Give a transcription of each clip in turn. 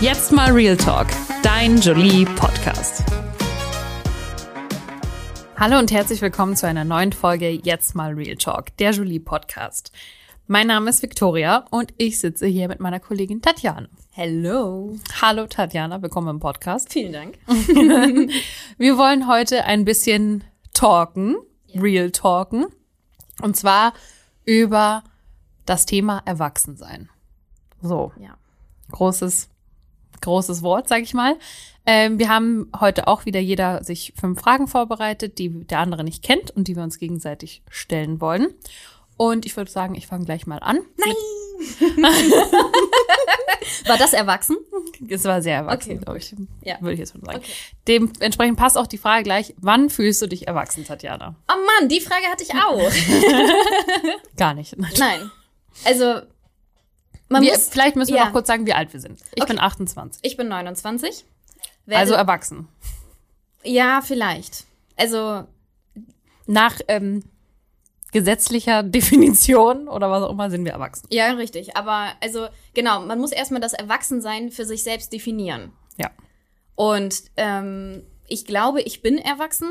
Jetzt mal Real Talk, dein Jolie Podcast. Hallo und herzlich willkommen zu einer neuen Folge Jetzt mal Real Talk, der Jolie Podcast. Mein Name ist Victoria und ich sitze hier mit meiner Kollegin Tatjana. Hello. Hallo Tatjana, willkommen im Podcast. Vielen Dank. Wir wollen heute ein bisschen talken, real talken. Und zwar über das Thema Erwachsensein. So, Ja. großes, großes Wort, sag ich mal. Ähm, wir haben heute auch wieder jeder sich fünf Fragen vorbereitet, die der andere nicht kennt und die wir uns gegenseitig stellen wollen. Und ich würde sagen, ich fange gleich mal an. War das erwachsen? Es war sehr erwachsen, Okay, glaube ich. Ja. Würde ich jetzt mal sagen. Okay. Dementsprechend passt auch die Frage gleich, wann fühlst du dich erwachsen, Tatjana? Oh Mann, die Frage hatte ich auch. Gar nicht. Nein. Also, man Wir, muss. vielleicht müssen wir ja. noch kurz sagen, wie alt wir sind. Ich Okay. bin 28. Ich bin 29. Werde, Also erwachsen. ja, vielleicht. Also, Nach ähm, gesetzlicher Definition oder was auch immer sind wir erwachsen. ja, richtig. Aber, also, genau, man muss erstmal das Erwachsensein für sich selbst definieren. Ja. Und ähm, ich glaube, ich bin erwachsen,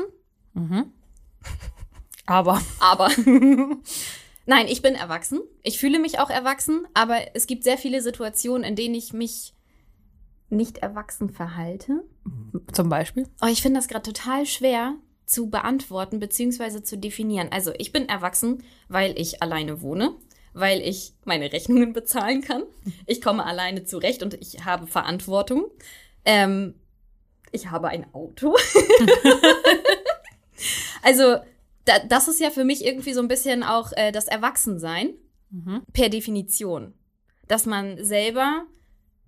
Aber aber. Nein, ich bin erwachsen. Ich fühle mich auch erwachsen, aber es gibt sehr viele Situationen, in denen ich mich nicht erwachsen verhalte. zum Beispiel. Oh, ich finde das gerade total schwer zu beantworten bzw. zu definieren. Also ich bin erwachsen, weil ich alleine wohne, weil ich meine Rechnungen bezahlen kann. Ich komme alleine zurecht und ich habe Verantwortung. Ähm, ich habe ein Auto. also da, das ist ja für mich irgendwie so ein bisschen auch äh, das Erwachsensein Mhm. per Definition. Dass man selber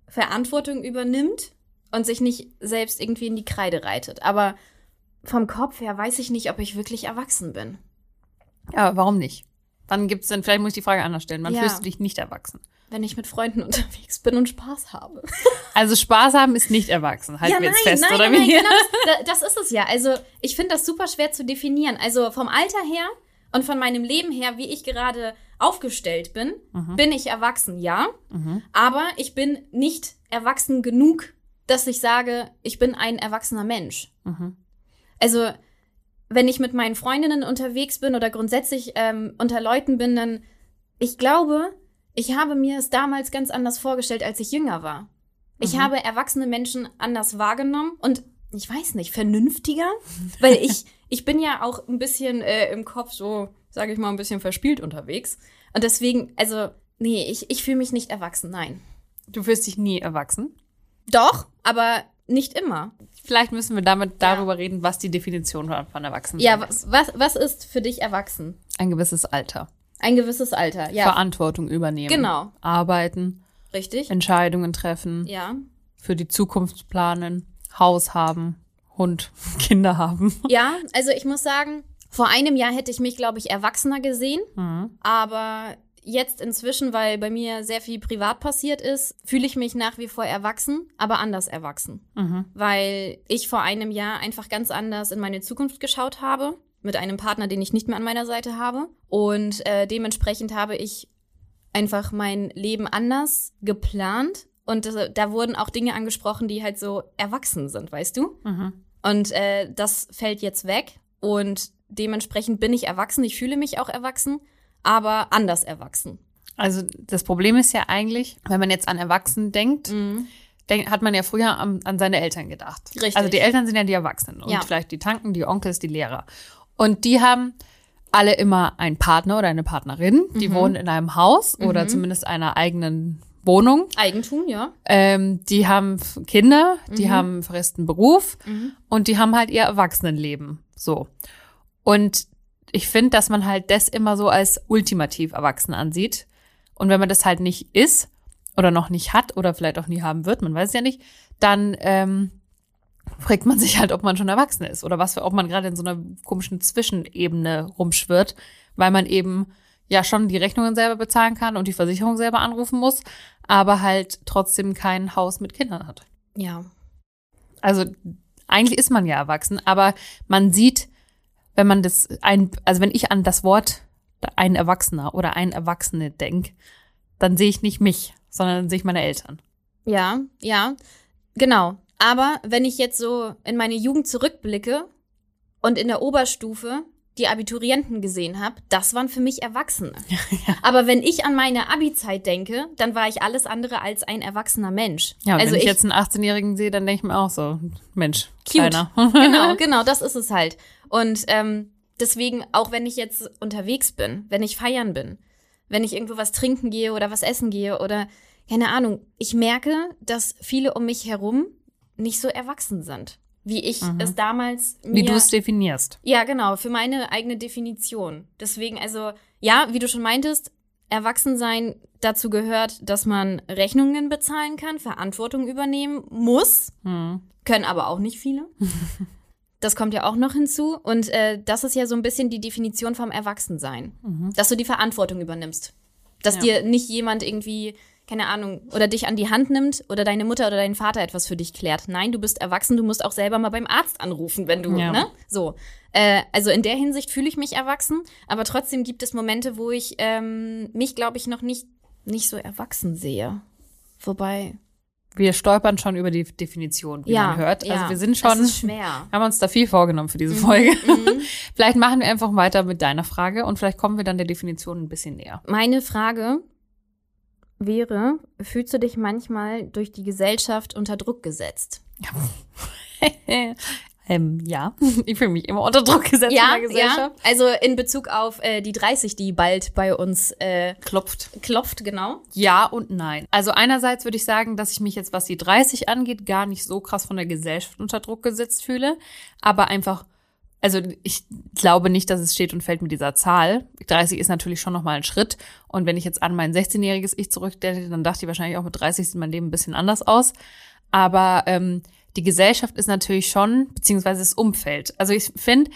Verantwortung übernimmt und sich nicht selbst irgendwie in die Kreide reitet. Aber vom Kopf her weiß ich nicht, ob ich wirklich erwachsen bin. Ja, warum nicht? Dann gibt's dann, vielleicht muss ich die Frage anders stellen. Wann Ja. fühlst du dich nicht erwachsen? Wenn ich mit Freunden unterwegs bin und Spaß habe. Also Spaß haben ist nicht erwachsen. Halten wir jetzt fest, oder nein, wie? Nein, genau, das, das ist es ja. Also ich finde das super schwer zu definieren. Also vom Alter her und von meinem Leben her, wie ich gerade aufgestellt bin, bin ich erwachsen, ja. Aber ich bin nicht erwachsen genug, dass ich sage, ich bin ein erwachsener Mensch. Mhm. Also wenn ich mit meinen Freundinnen unterwegs bin oder grundsätzlich ähm, unter Leuten bin, dann ich glaube, ich habe mir es damals ganz anders vorgestellt, als ich jünger war. Ich Mhm. habe erwachsene Menschen anders wahrgenommen und ich weiß nicht, vernünftiger, weil ich ich bin ja auch ein bisschen äh, im Kopf so, sage ich mal, ein bisschen verspielt unterwegs und deswegen, also nee, ich ich fühle mich nicht erwachsen, nein. Du fühlst dich nie erwachsen. Doch, aber nicht immer. Vielleicht müssen wir damit darüber reden, was die Definition von, von Erwachsenen Ja, ist. was was ist für dich erwachsen? Ein gewisses Alter. Ein gewisses Alter, ja. Verantwortung übernehmen. Genau. Arbeiten, Richtig? Entscheidungen treffen, Ja. für die Zukunft planen, Haus haben, Hund, Kinder haben. Ja, also ich muss sagen, vor einem Jahr hätte ich mich, glaube ich, erwachsener gesehen. Mhm. Aber jetzt inzwischen, weil bei mir sehr viel privat passiert ist, fühle ich mich nach wie vor erwachsen, aber anders erwachsen. Mhm. Weil ich vor einem Jahr einfach ganz anders in meine Zukunft geschaut habe. Mit einem Partner, den ich nicht mehr an meiner Seite habe. Und äh, dementsprechend habe ich einfach mein Leben anders geplant. Und äh, da wurden auch Dinge angesprochen, die halt so erwachsen sind, weißt du? Mhm. Und äh, das fällt jetzt weg. Und dementsprechend bin ich erwachsen. Ich fühle mich auch erwachsen, aber anders erwachsen. Also das Problem ist ja eigentlich, wenn man jetzt an Erwachsenen denkt, denk, hat man ja früher an, an seine Eltern gedacht. Richtig. Also die Eltern sind ja die Erwachsenen und Ja. vielleicht die Tanten, die Onkels, die Lehrer. Und die haben alle immer einen Partner oder eine Partnerin, die Mhm. wohnen in einem Haus oder zumindest einer eigenen Wohnung. Eigentum, ja. Ähm, die haben Kinder, die Mhm. haben einen festen Beruf und die haben halt ihr Erwachsenenleben. So. Und ich finde, dass man halt das immer so als ultimativ erwachsen ansieht. Und wenn man das halt nicht ist oder noch nicht hat oder vielleicht auch nie haben wird, man weiß es ja nicht, dann ähm, fragt man sich halt, ob man schon erwachsen ist oder was, für, ob man gerade in so einer komischen Zwischenebene rumschwirrt, weil man eben ja schon die Rechnungen selber bezahlen kann und die Versicherung selber anrufen muss, aber halt trotzdem kein Haus mit Kindern hat. Ja. Also eigentlich ist man ja erwachsen, aber man sieht, wenn man das ein, also wenn ich an das Wort ein Erwachsener oder ein Erwachsene denk, dann sehe ich nicht mich, sondern dann sehe ich meine Eltern. Ja, ja, genau. Aber wenn ich jetzt so in meine Jugend zurückblicke und in der Oberstufe die Abiturienten gesehen habe, das waren für mich Erwachsene. Ja. Aber wenn ich an meine Abi-Zeit denke, dann war ich alles andere als ein erwachsener Mensch. Ja, also wenn ich, ich jetzt einen 18-Jährigen sehe, dann denke ich mir auch so, Mensch, Cute. kleiner. genau, genau, das ist es halt. Und ähm, deswegen, auch wenn ich jetzt unterwegs bin, wenn ich feiern bin, wenn ich irgendwo was trinken gehe oder was essen gehe oder keine Ahnung, ich merke, dass viele um mich herum nicht so erwachsen sind, wie ich Mhm. es damals mir Wie du es definierst. ja, genau, für meine eigene Definition. Deswegen, also, ja, wie du schon meintest, Erwachsensein dazu gehört, dass man Rechnungen bezahlen kann, Verantwortung übernehmen muss, Hm. können aber auch nicht viele. Das kommt ja auch noch hinzu. Und äh, das ist ja so ein bisschen die Definition vom Erwachsensein. Dass du die Verantwortung übernimmst. Dass Ja. dir nicht jemand irgendwie, keine Ahnung, oder dich an die Hand nimmt oder deine Mutter oder dein Vater etwas für dich klärt. Nein, du bist erwachsen, du musst auch selber mal beim Arzt anrufen, wenn du, Ja. ne? So. Äh, also in der Hinsicht fühle ich mich erwachsen, aber trotzdem gibt es Momente, wo ich ähm, mich, glaube ich, noch nicht, nicht so erwachsen sehe. Wobei, Wir stolpern schon über die Definition, wie ja, man hört. ja, Also wir sind schon, Es ist schwer. haben uns da viel vorgenommen für diese Folge. vielleicht machen wir einfach weiter mit deiner Frage und vielleicht kommen wir dann der Definition ein bisschen näher. Meine Frage wäre, fühlst du dich manchmal durch die Gesellschaft unter Druck gesetzt? ähm, ja, ich fühle mich immer unter Druck gesetzt in der Gesellschaft. Also in Bezug auf äh, die 30, die bald bei uns äh, Klopft. klopft, genau. Ja und nein. Also einerseits würde ich sagen, dass ich mich jetzt, was die 30 angeht, gar nicht so krass von der Gesellschaft unter Druck gesetzt fühle, aber einfach, also ich glaube nicht, dass es steht und fällt mit dieser Zahl. 30 ist natürlich schon nochmal ein Schritt und wenn ich jetzt an mein 16-jähriges Ich zurückdenke, dann dachte ich wahrscheinlich auch mit 30 sieht mein Leben ein bisschen anders aus. Aber ähm, die Gesellschaft ist natürlich schon, beziehungsweise das Umfeld. Also ich finde,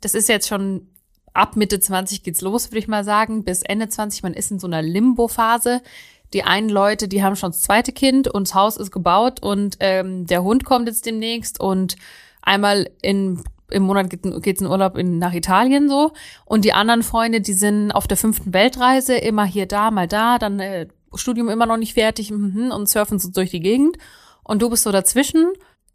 das ist jetzt schon ab Mitte 20 geht's los, würde ich mal sagen, bis Ende 20. Man ist in so einer Limbo-Phase. Die einen Leute, die haben schon das zweite Kind und das Haus ist gebaut und ähm, der Hund kommt jetzt demnächst und einmal in, im Monat geht, geht's in Urlaub in, nach Italien so. Und die anderen Freunde, die sind auf der fünften Weltreise, immer hier da, mal da, dann äh, Studium immer noch nicht fertig mhm, und surfen so durch die Gegend. Und du bist so dazwischen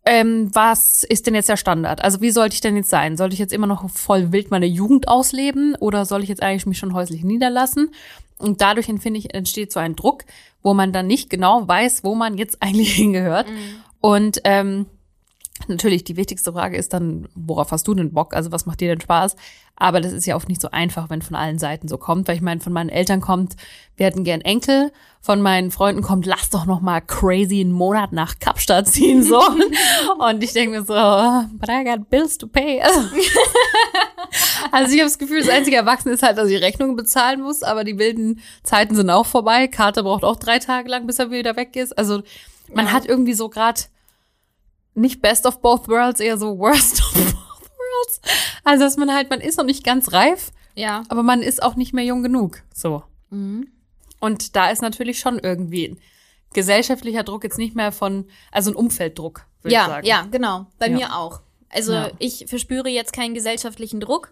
ähm, was ist denn jetzt der Standard? Also wie sollte ich denn jetzt sein? Sollte ich jetzt immer noch voll wild meine Jugend ausleben oder soll ich jetzt eigentlich mich schon häuslich niederlassen? Und dadurch finde ich, entsteht so ein Druck, wo man dann nicht genau weiß, wo man jetzt eigentlich hingehört. Und ähm, natürlich, die wichtigste Frage ist dann, worauf hast du denn Bock? Also was macht dir denn Spaß? Aber das ist ja oft nicht so einfach, wenn von allen Seiten so kommt, weil ich meine, von meinen Eltern kommt, wir hätten gern Enkel, von meinen Freunden kommt, lass doch noch mal crazy einen Monat nach Kapstadt ziehen, so. Und ich denke mir so, but I got bills to pay. Also ich habe das Gefühl, das einzige Erwachsene ist halt, dass ich Rechnungen bezahlen muss, aber die wilden Zeiten sind auch vorbei. Karte braucht auch drei Tage lang, bis er wieder weg ist. Also man Ja. hat irgendwie so gerade nicht best of both worlds, eher so worst of both worlds. Also dass man halt, man ist noch nicht ganz reif, Ja. aber man ist auch nicht mehr jung genug. So. Mhm. Und da ist natürlich schon irgendwie ein gesellschaftlicher Druck jetzt nicht mehr von, also ein Umfelddruck, würde ich Ja, sagen. ja, genau. Bei Ja. mir auch. Also Ja. ich verspüre jetzt keinen gesellschaftlichen Druck.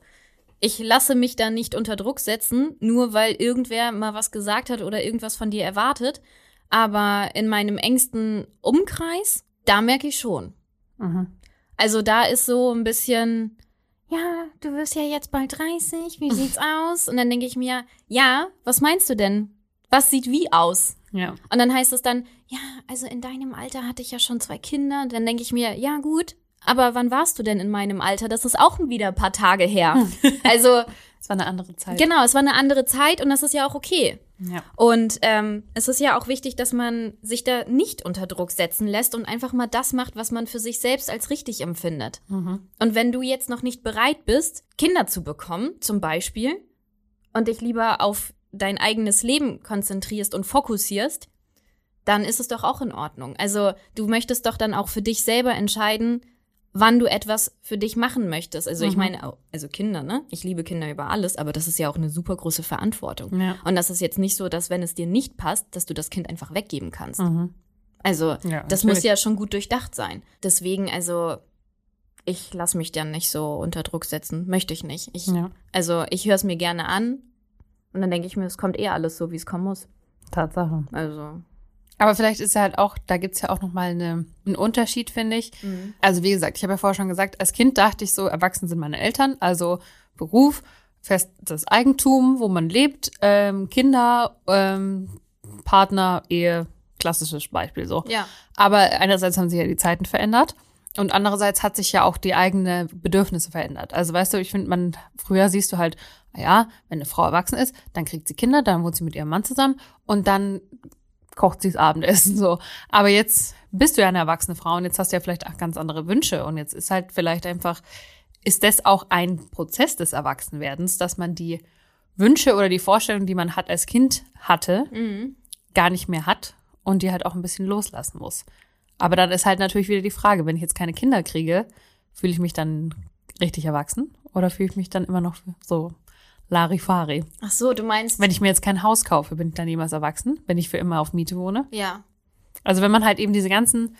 Ich lasse mich da nicht unter Druck setzen, nur weil irgendwer mal was gesagt hat oder irgendwas von dir erwartet. Aber in meinem engsten Umkreis, da merke ich schon. Mhm. Also da ist so ein bisschen, ja, du wirst ja jetzt bald 30, wie sieht's aus? Und dann denke ich mir, ja, was meinst du denn? Was sieht wie aus? Ja. Und dann heißt es dann, ja, also in deinem Alter hatte ich ja schon zwei Kinder. Dann denke ich mir, ja gut, aber wann warst du denn in meinem Alter? Das ist auch wieder ein paar Tage her. Also Es war eine andere Zeit. genau, es war eine andere Zeit und das ist ja auch okay. Ja. Und ähm, es ist ja auch wichtig, dass man sich da nicht unter Druck setzen lässt und einfach mal das macht, was man für sich selbst als richtig empfindet. Mhm. Und wenn du jetzt noch nicht bereit bist, Kinder zu bekommen, zum Beispiel, und dich lieber auf dein eigenes Leben konzentrierst und fokussierst, dann ist es doch auch in Ordnung. Also du möchtest doch dann auch für dich selber entscheiden, wann du etwas für dich machen möchtest. Also ich Mhm. meine, au- also Kinder, ne? Ich liebe Kinder über alles, aber das ist ja auch eine super große Verantwortung. Ja. Und das ist jetzt nicht so, dass wenn es dir nicht passt, dass du das Kind einfach weggeben kannst. Mhm. Also Ja, das muss ja schon gut durchdacht sein. Deswegen, also ich lasse mich dann nicht so unter Druck setzen. Möchte ich nicht. Ich, Ja, Also ich höre es mir gerne an und dann denke ich mir, es kommt eh alles so, wie es kommen muss. Tatsache. Also Aber vielleicht ist ja halt auch, da gibt's ja auch nochmal eine, einen Unterschied, finde ich. Also wie gesagt, ich habe ja vorher schon gesagt, als Kind dachte ich so, erwachsen sind meine Eltern, also Beruf, festes Eigentum, wo man lebt, ähm, Kinder, ähm, Partner, Ehe, klassisches Beispiel so. Ja. Aber einerseits haben sich ja die Zeiten verändert und andererseits hat sich ja auch die eigene Bedürfnisse verändert. Also weißt du, ich finde, man früher siehst du halt, na ja, wenn eine Frau erwachsen ist, dann kriegt sie Kinder, dann wohnt sie mit ihrem Mann zusammen und dann kocht sie das Abendessen so. Aber jetzt bist du ja eine erwachsene Frau und jetzt hast du ja vielleicht auch ganz andere Wünsche und jetzt ist halt vielleicht einfach ist das auch ein Prozess des Erwachsenwerdens, dass man die Wünsche oder die Vorstellungen, die man hat als Kind hatte, gar nicht mehr hat und die halt auch ein bisschen loslassen muss. Aber dann ist halt natürlich wieder die Frage, wenn ich jetzt keine Kinder kriege, fühle ich mich dann richtig erwachsen oder fühle ich mich dann immer noch so Larifari? Ach so, du meinst. Wenn ich mir jetzt kein Haus kaufe, bin ich dann jemals erwachsen, wenn ich für immer auf Miete wohne? ja. Also wenn man halt eben diese ganzen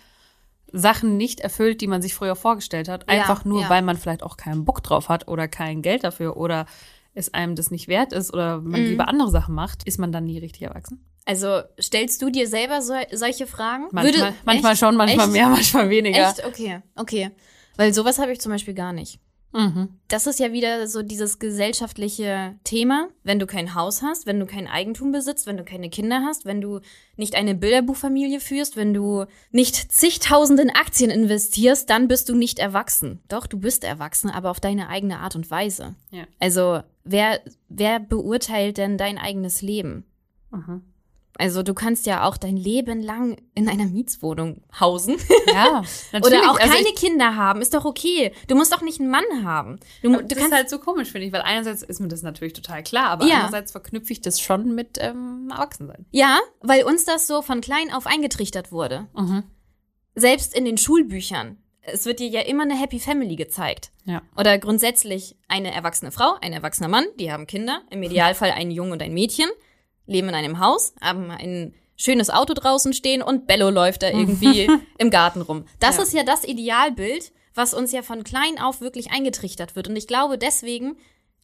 Sachen nicht erfüllt, die man sich früher vorgestellt hat, Ja, einfach nur, ja. weil man vielleicht auch keinen Bock drauf hat oder kein Geld dafür oder es einem das nicht wert ist oder man Mhm. lieber andere Sachen macht, ist man dann nie richtig erwachsen. Also stellst du dir selber so, solche Fragen? Manchmal, Würde- manchmal schon, manchmal Echt? mehr, manchmal weniger. Echt? Okay, okay. Weil sowas habe ich zum Beispiel gar nicht. Mhm. Das ist ja wieder so dieses gesellschaftliche Thema. Wenn du kein Haus hast, wenn du kein Eigentum besitzt, wenn du keine Kinder hast, wenn du nicht eine Bilderbuchfamilie führst, wenn du nicht zigtausend in Aktien investierst, dann bist du nicht erwachsen. Doch, du bist erwachsen, aber auf deine eigene Art und Weise. Ja. Also, wer, wer beurteilt denn dein eigenes Leben? Mhm. Also, du kannst ja auch dein Leben lang in einer Mietswohnung hausen. Ja, natürlich. Oder auch Also keine Kinder haben, ist doch okay. Du musst doch nicht einen Mann haben. Du, mu- das du ist kannst halt so komisch, finde ich, weil einerseits ist mir das natürlich total klar, aber Ja. andererseits verknüpfe ich das schon mit ähm, Erwachsensein. Ja, weil uns das so von klein auf eingetrichtert wurde. Mhm. Selbst in den Schulbüchern. Es wird dir ja immer eine Happy Family gezeigt. Ja. Oder grundsätzlich eine erwachsene Frau, ein erwachsener Mann, die haben Kinder, im Idealfall einen Jungen und ein Mädchen, leben in einem Haus, haben ein schönes Auto draußen stehen und Bello läuft da irgendwie im Garten rum. Das Ja. ist ja das Idealbild, was uns ja von klein auf wirklich eingetrichtert wird. Und ich glaube, deswegen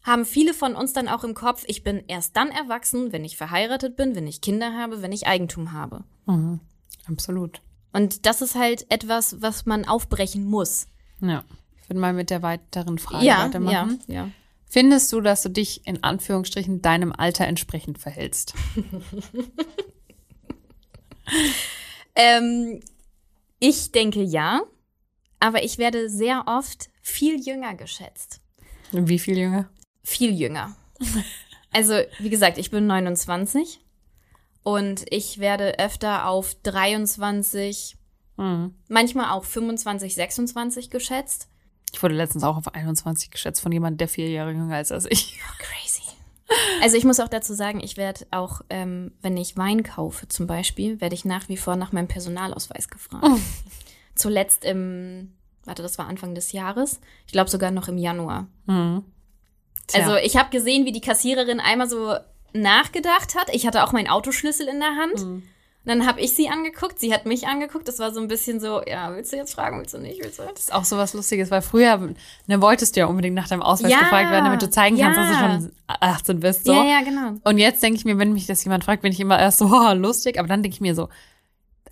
haben viele von uns dann auch im Kopf, ich bin erst dann erwachsen, wenn ich verheiratet bin, wenn ich Kinder habe, wenn ich Eigentum habe. Mhm. Absolut. Und das ist halt etwas, was man aufbrechen muss. Ja. Ich würde mal mit der weiteren Frage ja, weitermachen. ja, ja. Findest du, dass du dich in Anführungsstrichen deinem Alter entsprechend verhältst? Ähm, ich denke ja, aber ich werde sehr oft viel jünger geschätzt. Wie viel jünger? Viel jünger. Also, wie gesagt, ich bin 29 und ich werde öfter auf 23, Mhm. manchmal auch 25, 26 geschätzt. Ich wurde letztens auch auf 21 geschätzt von jemandem, der vier Jahre jünger ist als ich. Crazy. Also ich muss auch dazu sagen, ich werde auch, ähm, wenn ich Wein kaufe zum Beispiel, werde ich nach wie vor nach meinem Personalausweis gefragt. Zuletzt im, warte, das war Anfang des Jahres. Ich glaube sogar noch im Januar. Mhm. Also ich habe gesehen, wie die Kassiererin einmal so nachgedacht hat. Ich hatte auch meinen Autoschlüssel in der Hand. Mhm. Und dann habe ich sie angeguckt, sie hat mich angeguckt. Das war so ein bisschen so, ja, willst du jetzt fragen, willst du nicht, willst du? Das ist auch so was Lustiges, weil früher ne, wolltest du ja unbedingt nach deinem Ausweis Ja, gefragt werden, damit du zeigen kannst, ja. dass du schon 18 bist. So. Ja, ja, genau. Und jetzt denke ich mir, wenn mich das jemand fragt, bin ich immer erst so, oh, lustig, aber dann denke ich mir so,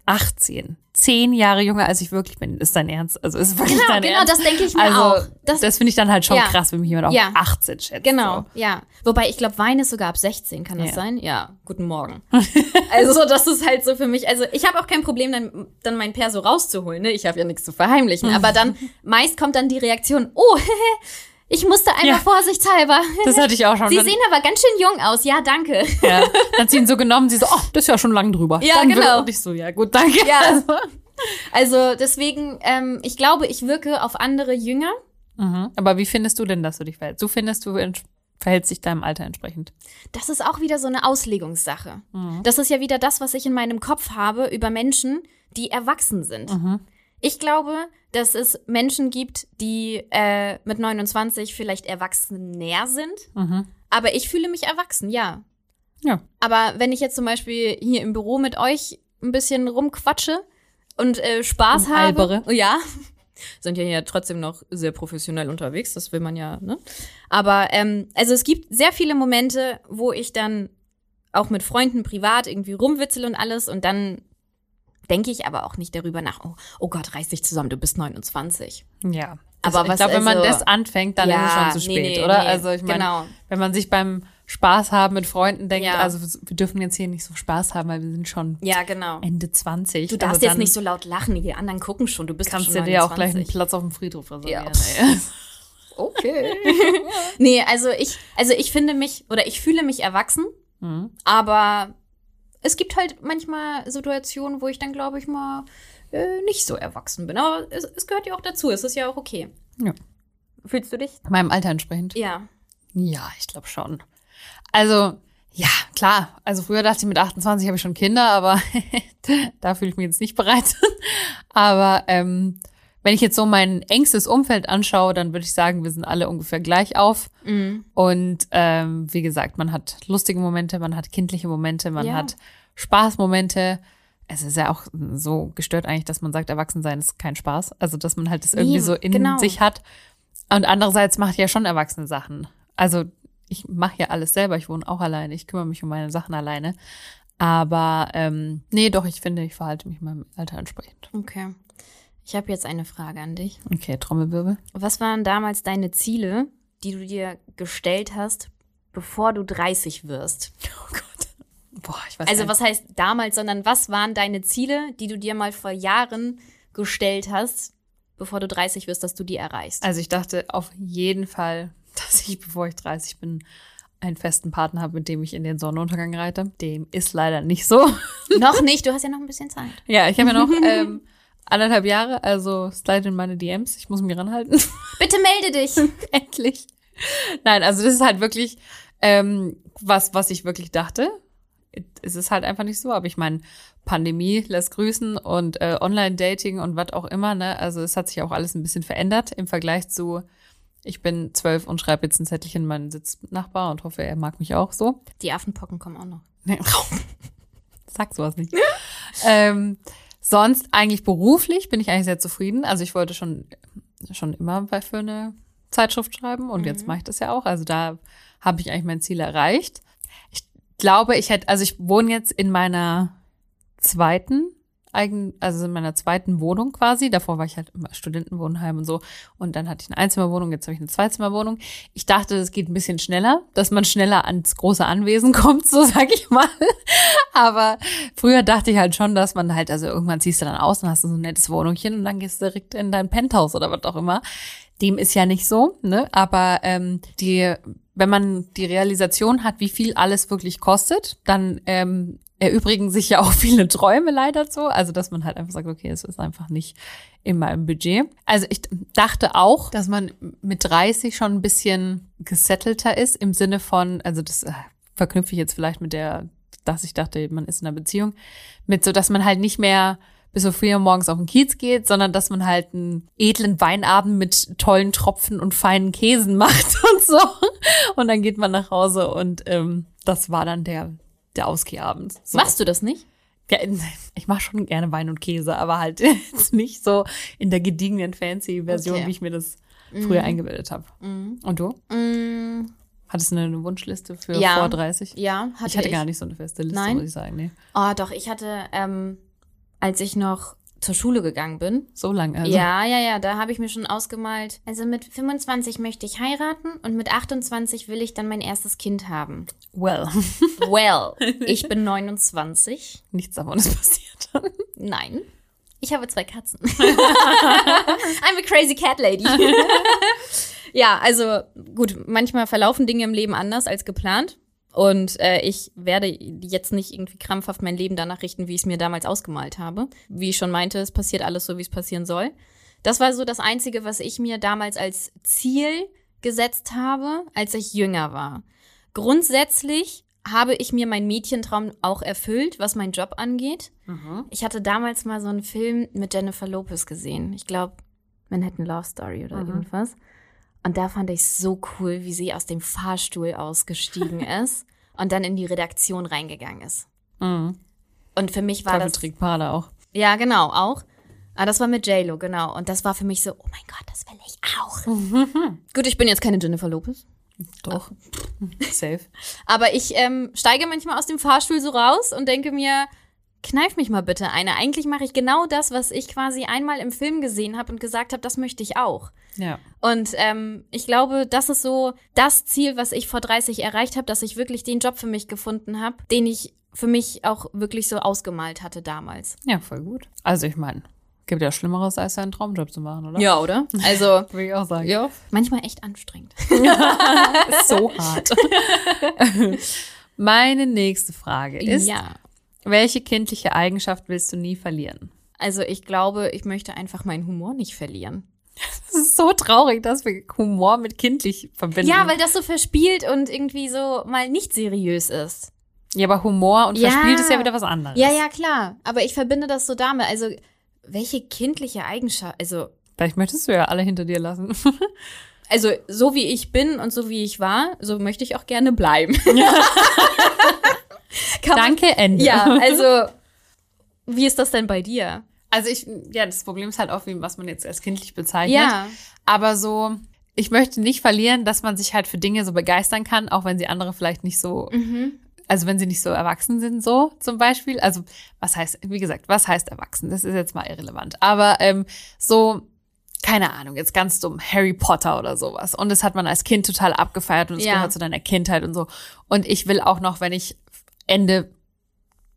18, 10 Jahre jünger als ich wirklich bin, ist dein Ernst? Also ist wirklich Genau, dein genau, Ernst? das denke ich mir also, auch. Das, Das- finde ich dann halt schon Ja. krass, wenn mich jemand auf Ja. 18 schätzt. Genau, So. ja. Wobei ich glaube, Wein ist sogar ab 16, kann das Ja. sein? Ja, guten Morgen. also das ist halt so für mich, also ich habe auch kein Problem, dann, dann mein Perso rauszuholen, ne? Ich habe ja nichts zu verheimlichen. Aber dann, meist kommt dann die Reaktion, oh, ich musste einmal Ja. vorsichtshalber. Das hatte ich auch schon. Sie sehen aber ganz schön jung aus, ja, danke. ja. Dann hat sie ihn so genommen, sie so, oh, das ist ja schon lang drüber. Ja, dann genau. Und ich so, ja gut, danke. Ja. Also, Also deswegen, ähm, ich glaube, ich wirke auf andere jünger. mhm. Aber wie findest du denn, dass du dich verhältst? Du findest, du verhältst dich deinem Alter entsprechend. Das ist auch wieder so eine Auslegungssache. Mhm. Das ist ja wieder das, was ich in meinem Kopf habe über Menschen, die erwachsen sind. Mhm. Ich glaube, dass es Menschen gibt, die äh, mit 29 vielleicht erwachsener sind, Mhm. aber ich fühle mich erwachsen, ja. Ja. Aber wenn ich jetzt zum Beispiel hier im Büro mit euch ein bisschen rumquatsche und äh, Spaß Und habe, albere. ja, sind ja hier trotzdem noch sehr professionell unterwegs, das will man ja, ne? Aber ähm, also es gibt sehr viele Momente, wo ich dann auch mit Freunden privat irgendwie rumwitzel und alles und dann denke ich aber auch nicht darüber nach, oh, oh Gott, reiß dich zusammen, du bist 29. Ja. Aber was ich glaube, wenn man also- das anfängt, dann Ja, ist es schon zu nee, spät, nee, oder? nee, also ich meine, genau. wenn man sich beim Spaß haben mit Freunden denkt, Ja. also wir dürfen jetzt hier nicht so Spaß haben, weil wir sind schon Ja, genau. Ende 20. Du darfst also jetzt nicht so laut lachen, die anderen gucken schon, du bist kannst schon du dir auch gleich einen 29. Platz auf dem Friedhof reservieren. Ja. Okay. nee, also ich, also ich finde mich oder ich fühle mich erwachsen, Mhm. aber es gibt halt manchmal Situationen, wo ich dann, glaube ich, mal äh, nicht so erwachsen bin. Aber es, es gehört ja auch dazu. Es ist ja auch okay. Ja. Fühlst du dich? Meinem Alter entsprechend. Ja. Ja, ich glaube schon. Also, ja, klar. Also früher dachte ich, mit 28 habe ich schon Kinder, aber da fühle ich mich jetzt nicht bereit. aber ähm, wenn ich jetzt so mein engstes Umfeld anschaue, dann würde ich sagen, wir sind alle ungefähr gleich auf. Mhm. Und ähm, wie gesagt, man hat lustige Momente, man hat kindliche Momente, man Ja. hat Spaßmomente. Es ist ja auch so gestört eigentlich, dass man sagt, Erwachsensein ist kein Spaß. Also, dass man halt das irgendwie so in genau. sich hat. Und andererseits macht ja schon Erwachsene Sachen. Also, ich mache ja alles selber. Ich wohne auch alleine. Ich kümmere mich um meine Sachen alleine. Aber ähm, nee, doch, ich finde, ich verhalte mich meinem Alter entsprechend. Okay. Ich habe jetzt eine Frage an dich. Okay, Trommelwirbel. Was waren damals deine Ziele, die du dir gestellt hast, bevor du 30 wirst? Oh Gott. Boah, ich weiß Also was heißt damals, sondern was waren deine Ziele, die du dir mal vor Jahren gestellt hast, bevor du 30 wirst, dass du die erreichst? Also ich dachte auf jeden Fall, dass ich, bevor ich 30 bin, einen festen Partner habe, mit dem ich in den Sonnenuntergang reite. Dem ist leider nicht so. noch nicht, du hast ja noch ein bisschen Zeit. Ja, ich habe ja noch ähm, anderthalb Jahre, also slide in meine DMs. Ich muss mich ranhalten. Bitte melde dich. Endlich. Nein, also das ist halt wirklich ähm, was, was ich wirklich dachte. Es ist halt einfach nicht so, aber ich meine, Pandemie lässt grüßen und äh, Online-Dating und was auch immer, ne? Also es hat sich auch alles ein bisschen verändert im Vergleich zu, ich bin zwölf und schreibe jetzt ein Zettelchen meinen Sitznachbar und hoffe, er mag mich auch so. Die Affenpocken kommen auch noch. Nee, Sag sowas nicht. ähm, sonst eigentlich beruflich bin ich eigentlich sehr zufrieden. Also ich wollte schon, schon immer bei für eine Zeitschrift schreiben und jetzt mache ich das ja auch. Also da habe ich eigentlich mein Ziel erreicht. Ich glaube, ich hätte, also ich wohne jetzt in meiner zweiten eigen, also in meiner zweiten Wohnung quasi. Davor war ich halt immer Studentenwohnheim und so. Und dann hatte ich eine Einzimmerwohnung, jetzt habe ich eine Zweizimmerwohnung. Ich dachte, es geht ein bisschen schneller, dass man schneller ans große Anwesen kommt, so sag ich mal. Aber früher dachte ich halt schon, dass man halt, also irgendwann ziehst du dann aus und hast so ein nettes Wohnungchen und dann gehst du direkt in dein Penthouse oder was auch immer. Dem ist ja nicht so, ne? Aber ähm, die, wenn man die Realisation hat, wie viel alles wirklich kostet, dann ähm, erübrigen sich ja auch viele Träume leider so. Also, dass man halt einfach sagt, okay, es ist einfach nicht in meinem Budget. Also ich dachte auch, dass man mit 30 schon ein bisschen gesettelter ist im Sinne von, also das äh, verknüpfe ich jetzt vielleicht mit der, dass ich dachte, man ist in einer Beziehung, mit so, dass man halt nicht mehr bis so früh morgens auf den Kiez geht, sondern dass man halt einen edlen Weinabend mit tollen Tropfen und feinen Käsen macht und so. Und dann geht man nach Hause und ähm, das war dann der, der Ausgehabend. So. Machst du das nicht? Ja, ich mache schon gerne Wein und Käse, aber halt jetzt nicht so in der gediegenen fancy Version, Okay. wie ich mir das früher eingebildet habe. Und du? Mm, Hattest du eine Wunschliste für Ja. vor 30? ja, hatte ich hatte gar nicht so eine feste Liste, Nein? muss ich sagen. Nee. Oh, doch, ich hatte, ähm, als ich noch zur Schule gegangen bin, So lang. Also. Ja, ja, ja, da habe ich mir schon ausgemalt. Also mit 25 möchte ich heiraten und mit 28 will ich dann mein erstes Kind haben. Well, Well, ich bin 29. nichts davon ist passiert. Nein. Ich habe zwei Katzen. I'm a crazy cat lady. ja, also gut, manchmal verlaufen Dinge im Leben anders als geplant. Und äh, ich werde jetzt nicht irgendwie krampfhaft mein Leben danach richten, wie ich es mir damals ausgemalt habe. Wie ich schon meinte, es passiert alles so, wie es passieren soll. Das war so das Einzige, was ich mir damals als Ziel gesetzt habe, als ich jünger war. Grundsätzlich habe ich mir meinen Mädchentraum auch erfüllt, was meinen Job angeht. Ich hatte damals mal so einen Film mit Jennifer Lopez gesehen. Ich glaube, Manhattan Love Story oder irgendwas. Und da fand ich so cool, wie sie aus dem Fahrstuhl ausgestiegen ist und dann in die Redaktion reingegangen ist. Mhm. Und für mich war Teufel das. trägt Prada auch. Ja, genau, auch. Aber das war mit JLo, genau. Und das war für mich so, oh mein Gott, das will ich auch. Gut, ich bin jetzt keine Jennifer Lopez. Doch. Safe. Aber ich ähm, steige manchmal aus dem Fahrstuhl so raus und denke mir, kneif mich mal bitte eine. Eigentlich mache ich genau das, was ich quasi einmal im Film gesehen habe und gesagt habe, das möchte ich auch. Ja. Und ähm, ich glaube, das ist so das Ziel, was ich vor 30 erreicht habe, dass ich wirklich den Job für mich gefunden habe, den ich für mich auch wirklich so ausgemalt hatte damals. Ja, voll gut. Also ich meine, gibt ja Schlimmeres, als seinen Traumjob zu machen, oder? Ja, oder? Also, Würde ich auch sagen. ja, manchmal echt anstrengend. so hart. Meine nächste Frage ist, ja. Welche kindliche Eigenschaft willst du nie verlieren? Also ich glaube, ich möchte einfach meinen Humor nicht verlieren. Es ist so traurig, dass wir Humor mit kindlich verbinden. Ja, weil das so verspielt und irgendwie so mal nicht seriös ist. ja, aber Humor und Ja. verspielt ist ja wieder was anderes. Ja, ja, klar. Aber ich verbinde das so damit. Also, welche kindliche Eigenschaft, also, Vielleicht möchtest du ja alle hinter dir lassen. also so wie ich bin und so wie ich war, so möchte ich auch gerne bleiben. Kann man- Danke, Ende. Ja, also, wie ist das denn bei dir? Also ich, ja, das Problem ist halt auch, wie, was man jetzt als kindlich bezeichnet. Ja. Aber so, ich möchte nicht verlieren, dass man sich halt für Dinge so begeistern kann, auch wenn sie andere vielleicht nicht so, Mhm. also wenn sie nicht so erwachsen sind, so zum Beispiel. Also was heißt, wie gesagt, was heißt erwachsen? Das ist jetzt mal irrelevant. Aber ähm, so, keine Ahnung, jetzt ganz dumm, Harry Potter oder sowas. Und das hat man als Kind total abgefeiert und es Ja. gehört zu deiner Kindheit und so. Und ich will auch noch, wenn ich Ende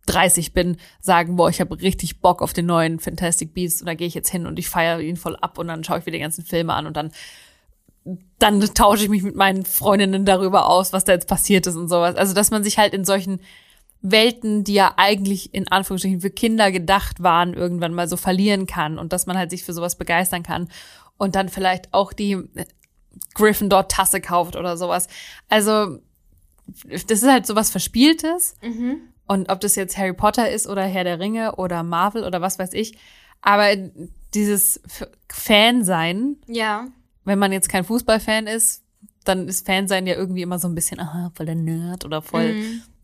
30 bin, sagen, boah, ich habe richtig Bock auf den neuen Fantastic Beasts und da gehe ich jetzt hin und ich feiere ihn voll ab und dann schaue ich mir die ganzen Filme an und dann dann tausche ich mich mit meinen Freundinnen darüber aus, was da jetzt passiert ist und sowas. Also, dass man sich halt in solchen Welten, die ja eigentlich in Anführungsstrichen für Kinder gedacht waren, irgendwann mal so verlieren kann und dass man halt sich für sowas begeistern kann und dann vielleicht auch die Gryffindor-Tasse kauft oder sowas. Also, das ist halt sowas Verspieltes. Und ob das jetzt Harry Potter ist oder Herr der Ringe oder Marvel oder was weiß ich. Aber dieses Fan-Sein, Ja. wenn man jetzt kein Fußballfan ist, dann ist Fansein ja irgendwie immer so ein bisschen, aha, voll der Nerd oder voll,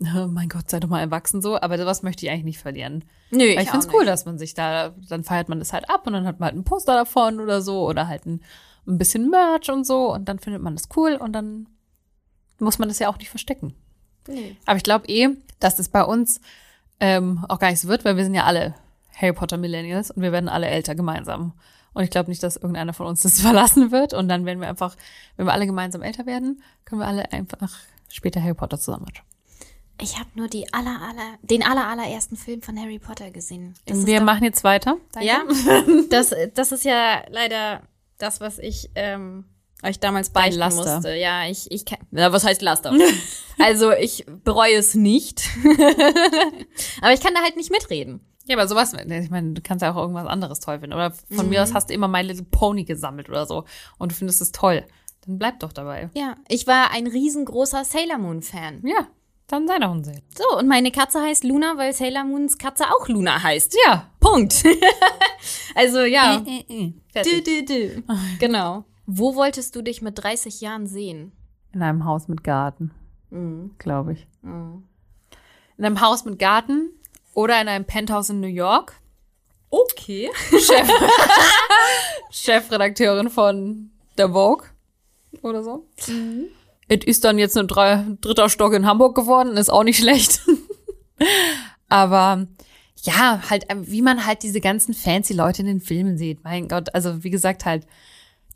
oh mein Gott, sei doch mal erwachsen so. Aber sowas möchte ich eigentlich nicht verlieren. Nö, Weil ich find's cool, dass man sich da, dann feiert man das halt ab und dann hat man halt ein Poster davon oder so oder halt ein, ein bisschen Merch und so und dann findet man das cool und dann muss man das ja auch nicht verstecken. Nee. Aber ich glaube eh, dass das bei uns ähm, auch gar nicht so wird, weil wir sind ja alle Harry Potter Millennials und wir werden alle älter gemeinsam. Und ich glaube nicht, dass irgendeiner von uns das verlassen wird. Und dann werden wir einfach, wenn wir alle gemeinsam älter werden, können wir alle einfach später Harry Potter zusammen anschauen. Ich habe nur die aller, aller, den aller, allerersten Film von Harry Potter gesehen. Das wir doch- machen jetzt weiter. Ja, das, das ist ja leider das, was ich ähm, euch damals beichten Laster. musste. Ja, ich, ich kann. Ja, was heißt Laster? also ich bereue es nicht. Aber ich kann da halt nicht mitreden. Ja, aber sowas, ich meine, du kannst ja auch irgendwas anderes toll finden. Oder von mir aus hast du immer My Little Pony gesammelt oder so und du findest es toll. Dann bleib doch dabei. Ja, ich war ein riesengroßer Sailor Moon Fan. Ja, dann sei doch ein See. So, und meine Katze heißt Luna, weil Sailor Moons Katze auch Luna heißt. Ja. Punkt. also ja. Äh, Du, Fertig. du, du. Genau. Wo wolltest du dich mit 30 Jahren sehen? In einem Haus mit Garten, Mhm. glaube ich. Mhm. In einem Haus mit Garten oder in einem Penthouse in New York. Okay. Chef Chefredakteurin von der Vogue oder so. Es ist dann jetzt ein dritter Stock in Hamburg geworden, ist auch nicht schlecht. Aber ja, halt, wie man halt diese ganzen fancy Leute in den Filmen sieht. Mein Gott, also wie gesagt, halt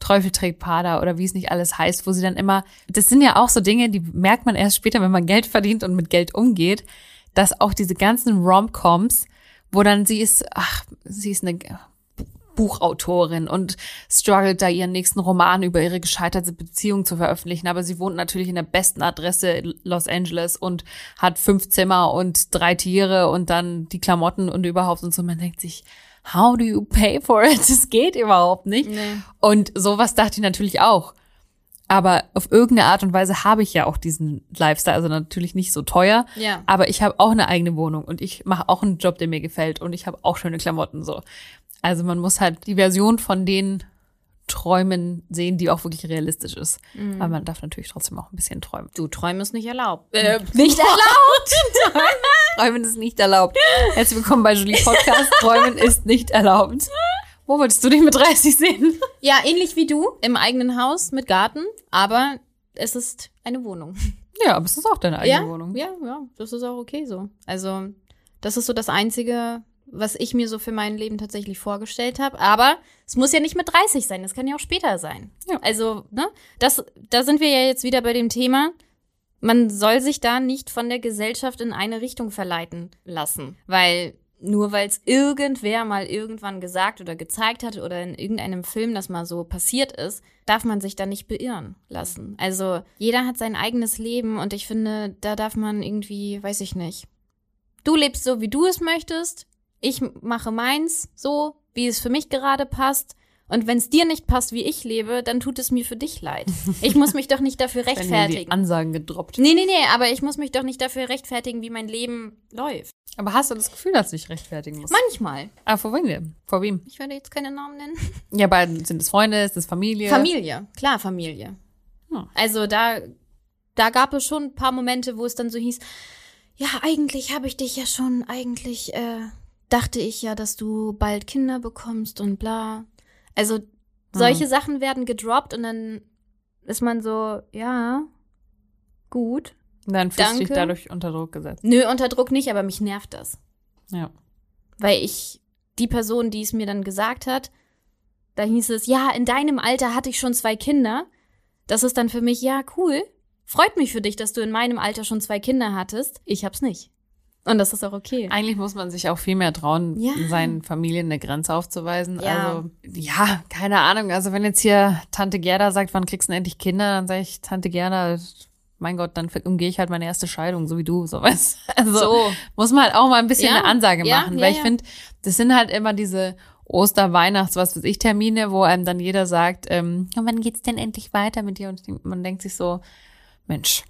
Teufel trägt Pada oder wie es nicht alles heißt, wo sie dann immer, das sind ja auch so Dinge, die merkt man erst später, wenn man Geld verdient und mit Geld umgeht, dass auch diese ganzen Rom-Coms, wo dann sie ist, ach, sie ist eine Buchautorin und struggelt da ihren nächsten Roman über ihre gescheiterte Beziehung zu veröffentlichen. Aber sie wohnt natürlich in der besten Adresse in Los Angeles und hat fünf Zimmer und drei Tiere und dann die Klamotten und überhaupt und so. Man denkt sich, how do you pay for it? Das geht überhaupt nicht. Nee. Und sowas dachte ich natürlich auch. Aber auf irgendeine Art und Weise habe ich ja auch diesen Lifestyle, also natürlich nicht so teuer, Ja. aber ich habe auch eine eigene Wohnung und ich mache auch einen Job, der mir gefällt und ich habe auch schöne Klamotten so. Also man muss halt die Version von den Träumen sehen, die auch wirklich realistisch ist. Aber man darf natürlich trotzdem auch ein bisschen träumen. Du Träumen ist nicht erlaubt. Äh, nicht erlaubt. Träumen ist nicht erlaubt. Herzlich willkommen bei Julie Podcast. Träumen ist nicht erlaubt. Wo wolltest du dich mit 30 sehen? Ja, ähnlich wie du, im eigenen Haus mit Garten, aber es ist eine Wohnung. Ja, aber es ist auch deine eigene ja, Wohnung. ja, ja, das ist auch okay so. Also Das ist so das Einzige, was ich mir so für mein Leben tatsächlich vorgestellt habe. Aber es muss ja nicht mit 30 sein, das kann ja auch später sein. Ja. Also, ne, das, da sind wir ja jetzt wieder bei dem Thema. Man soll sich da nicht von der Gesellschaft in eine Richtung verleiten lassen. Weil nur weil es irgendwer mal irgendwann gesagt oder gezeigt hat oder in irgendeinem Film das mal so passiert ist, darf man sich da nicht beirren lassen. Also jeder hat sein eigenes Leben und ich finde, da darf man irgendwie, weiß ich nicht. Du lebst so, wie du es möchtest. Ich mache meins so, wie es für mich gerade passt. Und wenn es dir nicht passt, wie ich lebe, dann tut es mir für dich leid. Ich muss mich doch nicht dafür hier die rechtfertigen. Ansagen gedroppt. Nee, nee, nee, aber ich muss mich doch nicht dafür rechtfertigen, wie mein Leben läuft. Aber hast du das Gefühl, dass du dich rechtfertigen musst? Manchmal. Ah, vor wem denn? Vor wem? Ich werde jetzt keine Namen nennen. Ja, beiden sind es Freunde, ist es Familie? Familie, klar, Familie. Hm. Also da, da gab es schon ein paar Momente, wo es dann so hieß, ja, eigentlich habe ich dich ja schon, eigentlich äh, dachte ich ja, dass du bald Kinder bekommst und bla. Also solche Sachen werden gedroppt und dann ist man so, ja, gut. Und dann fühlst du dich dadurch unter Druck gesetzt. Nö, unter Druck nicht, aber mich nervt das. Ja. Weil ich, die Person, die es mir dann gesagt hat, da hieß es, ja, in deinem Alter hatte ich schon zwei Kinder. Das ist dann für mich, ja, cool. Freut mich für dich, dass du in meinem Alter schon zwei Kinder hattest. Ich hab's nicht. Und das ist auch okay. Eigentlich muss man sich auch viel mehr trauen, Ja. seinen Familien eine Grenze aufzuweisen. Ja. Also, ja, keine Ahnung. Also, wenn jetzt hier Tante Gerda sagt, wann kriegst du denn endlich Kinder, dann sage ich, Tante Gerda, mein Gott, dann umgehe ich halt meine erste Scheidung, so wie du, so weißt Also, So. muss man halt auch mal ein bisschen Ja. eine Ansage machen, weil ich finde, das sind halt immer diese Oster-, Weihnachts-, was weiß ich, Termine, wo einem dann jeder sagt, ähm, ja, wann geht's denn endlich weiter mit dir? Und man denkt sich so, Mensch,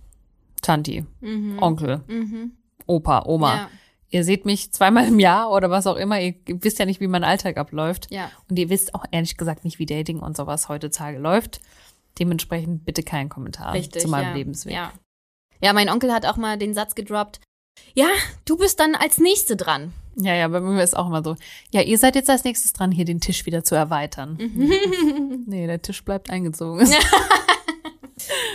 Tanti, Mhm. Onkel, Mhm. Opa, Oma. Ja. Ihr seht mich zweimal im Jahr oder was auch immer. Ihr wisst ja nicht, wie mein Alltag abläuft. Ja. Und ihr wisst auch ehrlich gesagt nicht, wie Dating und sowas heutzutage läuft. Dementsprechend bitte keinen Kommentar Richtig. zu meinem ja. Lebensweg. Ja. ja, mein Onkel hat auch mal den Satz gedroppt. Ja, du bist dann als Nächste dran. ja, ja, bei mir ist auch immer so. Ja, ihr seid jetzt als nächstes dran, hier den Tisch wieder zu erweitern. Mhm. nee, der Tisch bleibt eingezogen.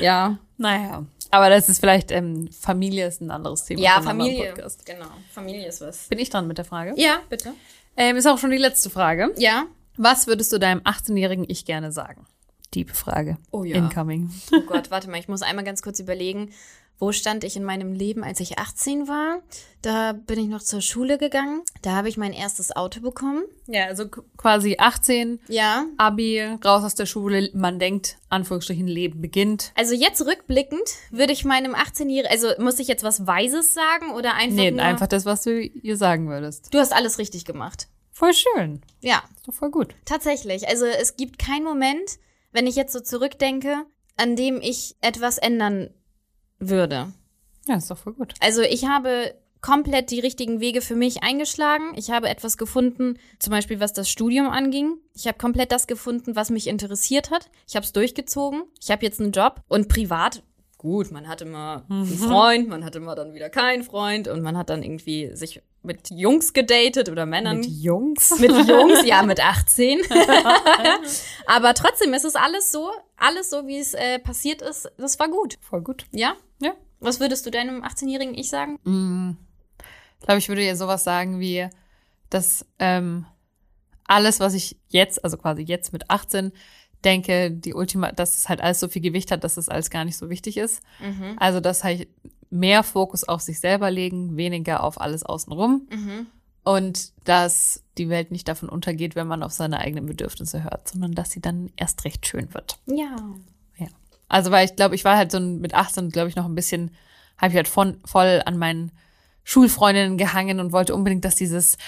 Ja. naja. Aber das ist vielleicht, ähm, Familie ist ein anderes Thema. Ja, Familie. Genau. Familie ist was. Bin ich dran mit der Frage? Ja, bitte. Ähm, ist auch schon die letzte Frage. Ja. Was würdest du deinem 18-jährigen Ich gerne sagen? Diebe Frage. Oh ja. Incoming. Oh Gott, warte mal, ich muss einmal ganz kurz überlegen, wo stand ich in meinem Leben, als ich 18 war? Da bin ich noch zur Schule gegangen. Da habe ich mein erstes Auto bekommen. Ja, also quasi 18, Ja. Abi, raus aus der Schule, man denkt, Anführungsstrichen, Leben beginnt. Also jetzt rückblickend würde ich meinem 18-Jährigen, also muss ich jetzt was Weises sagen oder einfach Nee, nur, einfach das, was du ihr sagen würdest. du hast alles richtig gemacht. Voll schön. Ja, Ist doch voll gut. tatsächlich. Also es gibt keinen Moment, wenn ich jetzt so zurückdenke, an dem ich etwas ändern würde. Ja, ist doch voll gut. Also ich habe komplett die richtigen Wege für mich eingeschlagen. Ich habe etwas gefunden, zum Beispiel was das Studium anging. Ich habe komplett das gefunden, was mich interessiert hat. Ich habe es durchgezogen. Ich habe jetzt einen Job und privat. Gut, man hat immer einen Freund, man hat immer dann wieder keinen Freund und man hat dann irgendwie sich mit Jungs gedatet oder Männern. Mit Jungs. Mit Jungs, ja, mit 18. Aber trotzdem ist es alles so, alles so, wie es äh, passiert ist, das war gut. Voll gut. Ja? Was würdest du deinem 18-jährigen Ich sagen? Mm. Ich glaube, ich würde ihr sowas sagen wie, dass ähm, alles, was ich jetzt, also quasi jetzt mit 18, denke, die Ultima, dass es halt alles so viel Gewicht hat, dass es alles gar nicht so wichtig ist. Mhm. Also, dass halt mehr Fokus auf sich selber legen, weniger auf alles außenrum. Mhm. Und dass die Welt nicht davon untergeht, wenn man auf seine eigenen Bedürfnisse hört, sondern dass sie dann erst recht schön wird. Ja. Also, weil ich glaube, ich war halt so mit 18, glaube ich, noch ein bisschen, habe ich halt von, voll an meinen Schulfreundinnen gehangen und wollte unbedingt, dass dieses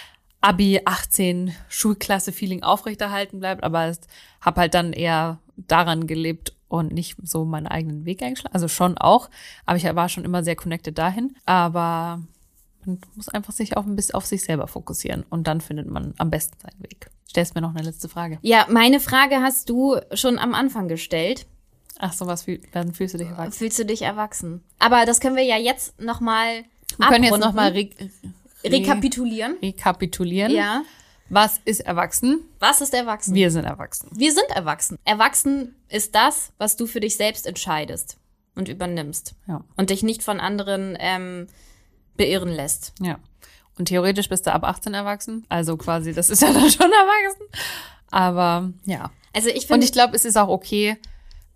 Abi 18 Schulklasse-Feeling aufrechterhalten bleibt, aber habe halt dann eher daran gelebt und nicht so meinen eigenen Weg eingeschlagen. Also schon auch, aber ich war schon immer sehr connected dahin. Aber man muss einfach sich auch ein bisschen auf sich selber fokussieren und dann findet man am besten seinen Weg. Stellst mir noch eine letzte Frage. Ja, meine Frage hast du schon am Anfang gestellt. Ach so, was fühl, dann fühlst du dich erwachsen. Fühlst du dich erwachsen? Aber das können wir ja jetzt nochmal Wir können jetzt nochmal re re rekapitulieren. rekapitulieren. Ja. Was ist erwachsen? Was ist erwachsen? Wir sind erwachsen. Wir sind erwachsen. Erwachsen ist das, was du für dich selbst entscheidest und übernimmst Ja. und dich nicht von anderen ähm, beirren lässt. Ja. Und theoretisch bist du ab 18 erwachsen. Also quasi, das ist ja dann schon erwachsen. Aber ja. Also ich Und finde, ich glaube, es ist auch okay,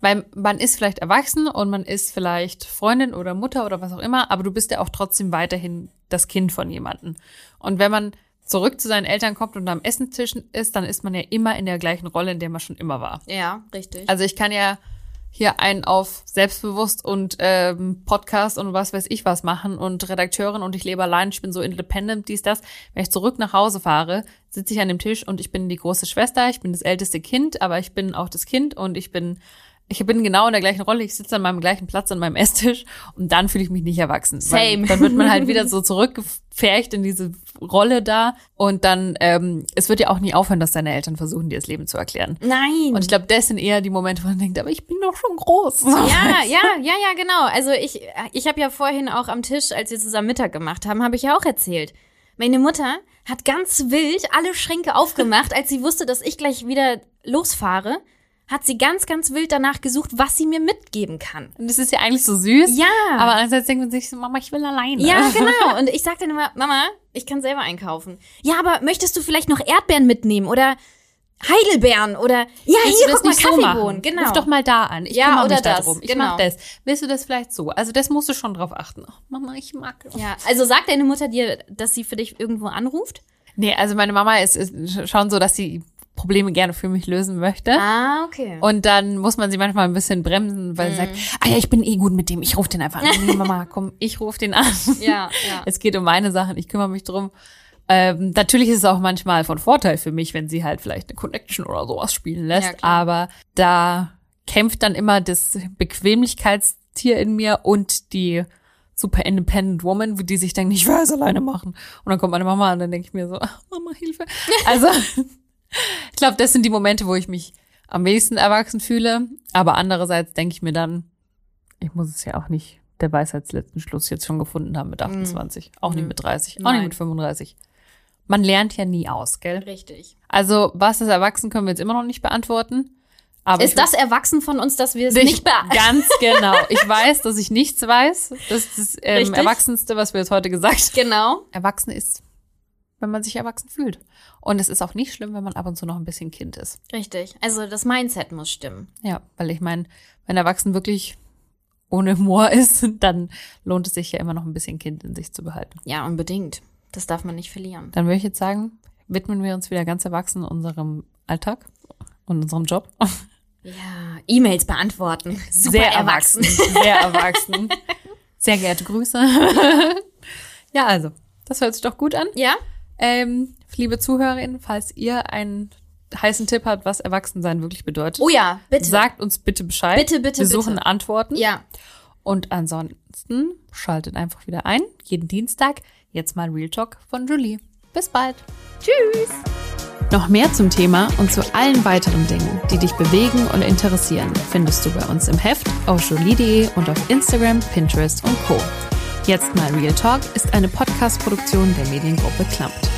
weil man ist vielleicht erwachsen und man ist vielleicht Freundin oder Mutter oder was auch immer, aber du bist ja auch trotzdem weiterhin das Kind von jemandem. Und wenn man zurück zu seinen Eltern kommt und am Essenstisch ist, dann ist man ja immer in der gleichen Rolle, in der man schon immer war. ja, richtig. Also ich kann ja hier einen auf selbstbewusst und ähm, Podcast und was weiß ich was machen und Redakteurin und ich lebe allein, ich bin so independent, dies, das. Wenn ich zurück nach Hause fahre, sitze ich an dem Tisch und ich bin die große Schwester, ich bin das älteste Kind, aber ich bin auch das Kind und ich bin ich bin genau in der gleichen Rolle, ich sitze an meinem gleichen Platz an meinem Esstisch und dann fühle ich mich nicht erwachsen. Same. Dann wird man halt wieder so zurückgepfercht in diese Rolle da und dann, ähm, es wird ja auch nie aufhören, dass deine Eltern versuchen, dir das Leben zu erklären. Nein. Und ich glaube, das sind eher die Momente, wo man denkt, aber ich bin doch schon groß. ja, ja, ja, ja, genau. Also ich, ich habe ja vorhin auch am Tisch, als wir zusammen Mittag gemacht haben, habe ich ja auch erzählt. Meine Mutter hat ganz wild alle Schränke aufgemacht, als sie wusste, dass ich gleich wieder losfahre. Hat sie ganz, ganz wild danach gesucht, was sie mir mitgeben kann. Und das ist ja eigentlich so süß. Ja. Aber andererseits denkt man sich so, Mama, ich will alleine. Ja, genau. Und ich sag dann immer, Mama, ich kann selber einkaufen. Ja, aber möchtest du vielleicht noch Erdbeeren mitnehmen oder Heidelbeeren oder ja, Willst hier guck mal so Kaffeebohnen, machen? genau. Ruf doch mal da an. Ich Ja, oder das, darum. Ich genau. mach das. Willst du das vielleicht so? Also das musst du schon drauf achten. Ach, Mama, ich mag das. Ja, also sagt deine Mutter dir, dass sie für dich irgendwo anruft? Nee, also meine Mama ist, ist schon so, dass sie Probleme gerne für mich lösen möchte. Ah, okay. Und dann muss man sie manchmal ein bisschen bremsen, weil sie sagt, ah ja, ich bin eh gut mit dem, ich rufe den einfach an. Nee, Mama, komm, ich rufe den an. Ja, ja. Es geht um meine Sachen, ich kümmere mich drum. Ähm, natürlich ist es auch manchmal von Vorteil für mich, wenn sie halt vielleicht eine Connection oder sowas spielen lässt. Ja, aber da kämpft dann immer das Bequemlichkeitstier in mir und die super independent woman, die sich denkt, ich will es alleine machen. Und dann kommt meine Mama und dann denke ich mir so, ach, Mama, Hilfe. Also ich glaube, das sind die Momente, wo ich mich am wenigsten erwachsen fühle. Aber andererseits denke ich mir dann, ich muss es ja auch nicht der Weisheitsletzten Schluss jetzt schon gefunden haben mit 28. Auch nicht Mhm. mit 30, auch Nein. nicht mit 35. Man lernt ja nie aus, gell? Richtig. Also, was ist erwachsen, können wir jetzt immer noch nicht beantworten. Aber Ist das erwachsen von uns, dass wir es ich- nicht beantworten? Ganz genau. Ich weiß, dass ich nichts weiß. Das ist das ähm. Erwachsenste, was wir jetzt heute gesagt haben. Genau. Erwachsen ist, wenn man sich erwachsen fühlt. Und es ist auch nicht schlimm, wenn man ab und zu noch ein bisschen Kind ist. Richtig. Also das Mindset muss stimmen. Ja, weil ich meine, wenn Erwachsen wirklich ohne Humor ist, dann lohnt es sich ja immer noch ein bisschen Kind in sich zu behalten. Ja, unbedingt. Das darf man nicht verlieren. Dann würde ich jetzt sagen, widmen wir uns wieder ganz erwachsen unserem Alltag und unserem Job. Ja, E-Mails beantworten. Super Sehr erwachsen. Sehr erwachsen. Sehr geehrte Grüße. ja, also, das hört sich doch gut an. Ja? Ähm, liebe Zuhörerinnen, falls ihr einen heißen Tipp habt, was Erwachsensein wirklich bedeutet, Oh ja, bitte. sagt uns bitte Bescheid. Bitte, bitte, Wir suchen bitte. Antworten. Ja. Und ansonsten schaltet einfach wieder ein, jeden Dienstag. Jetzt mal Real Talk von Julie. Bis bald. Tschüss. Noch mehr zum Thema und zu allen weiteren Dingen, die dich bewegen und interessieren, findest du bei uns im Heft auf jolie.de und auf Instagram, Pinterest und Co. Jetzt mal Real Talk ist eine Podcast-Produktion der Mediengruppe Klampt.